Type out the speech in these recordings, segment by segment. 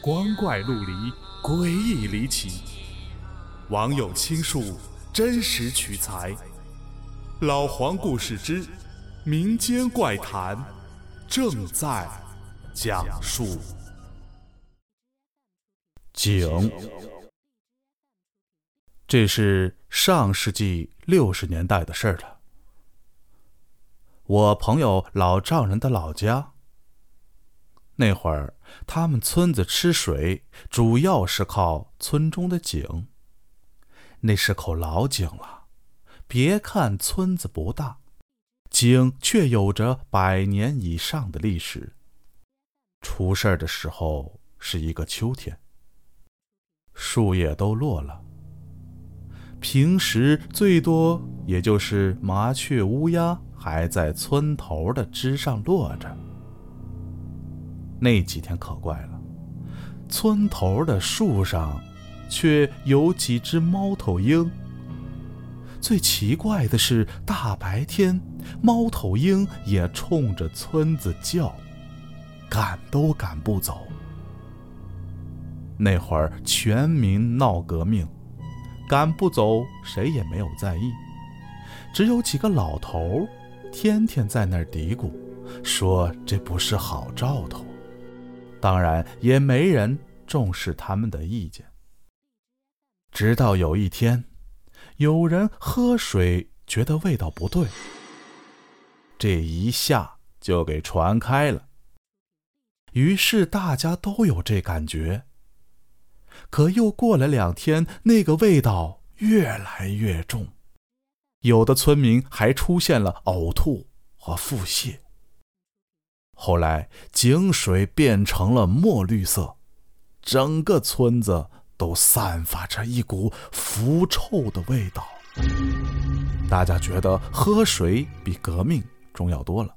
光怪陆离，诡异离奇。网友倾述，真实取材。老黄故事之民间怪谈正在讲述。井，这是上世纪六十年代的事儿了。我朋友老丈人的老家。那会儿，他们村子吃水主要是靠村中的井。那是口老井了，别看村子不大，井却有着百年以上的历史。出事儿的时候是一个秋天，树叶都落了，平时最多也就是麻雀、乌鸦还在村头的枝上落着。那几天可怪了，村头的树上，却有几只猫头鹰。最奇怪的是，大白天，猫头鹰也冲着村子叫，赶都赶不走。那会儿全民闹革命，赶不走，谁也没有在意，只有几个老头天天在那儿嘀咕，说这不是好兆头。当然，也没人重视他们的意见。直到有一天，有人喝水觉得味道不对，这一下就给传开了。于是大家都有这感觉。可又过了两天，那个味道越来越重，有的村民还出现了呕吐和腹泻。后来井水变成了墨绿色，整个村子都散发着一股腐臭的味道。大家觉得喝水比革命重要多了，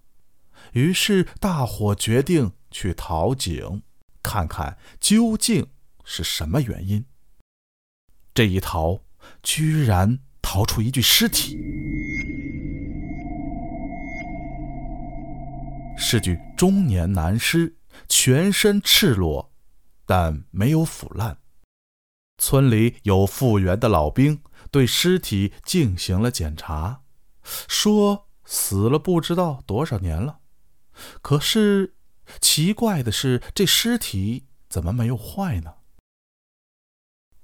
于是大伙决定去淘井，看看究竟是什么原因。这一淘，居然淘出一具尸体。是具中年男尸，全身赤裸，但没有腐烂。村里有复员的老兵对尸体进行了检查，说死了不知道多少年了。可是奇怪的是，这尸体怎么没有坏呢？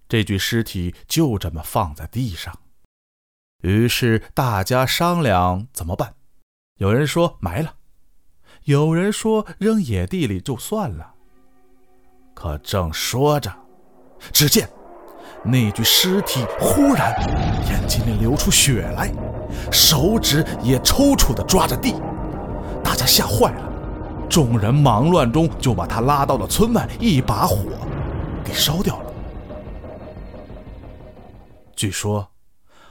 这具尸体就这么放在地上。于是大家商量怎么办。有人说埋了。有人说扔野地里就算了，可正说着，只见那具尸体忽然眼睛里流出血来，手指也抽搐的抓着地，大家吓坏了，众人忙乱中就把他拉到了村外，一把火给烧掉了。据说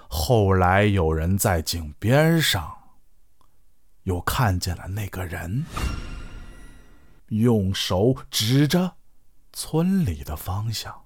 后来有人在井边上。又看见了那个人，用手指着村里的方向。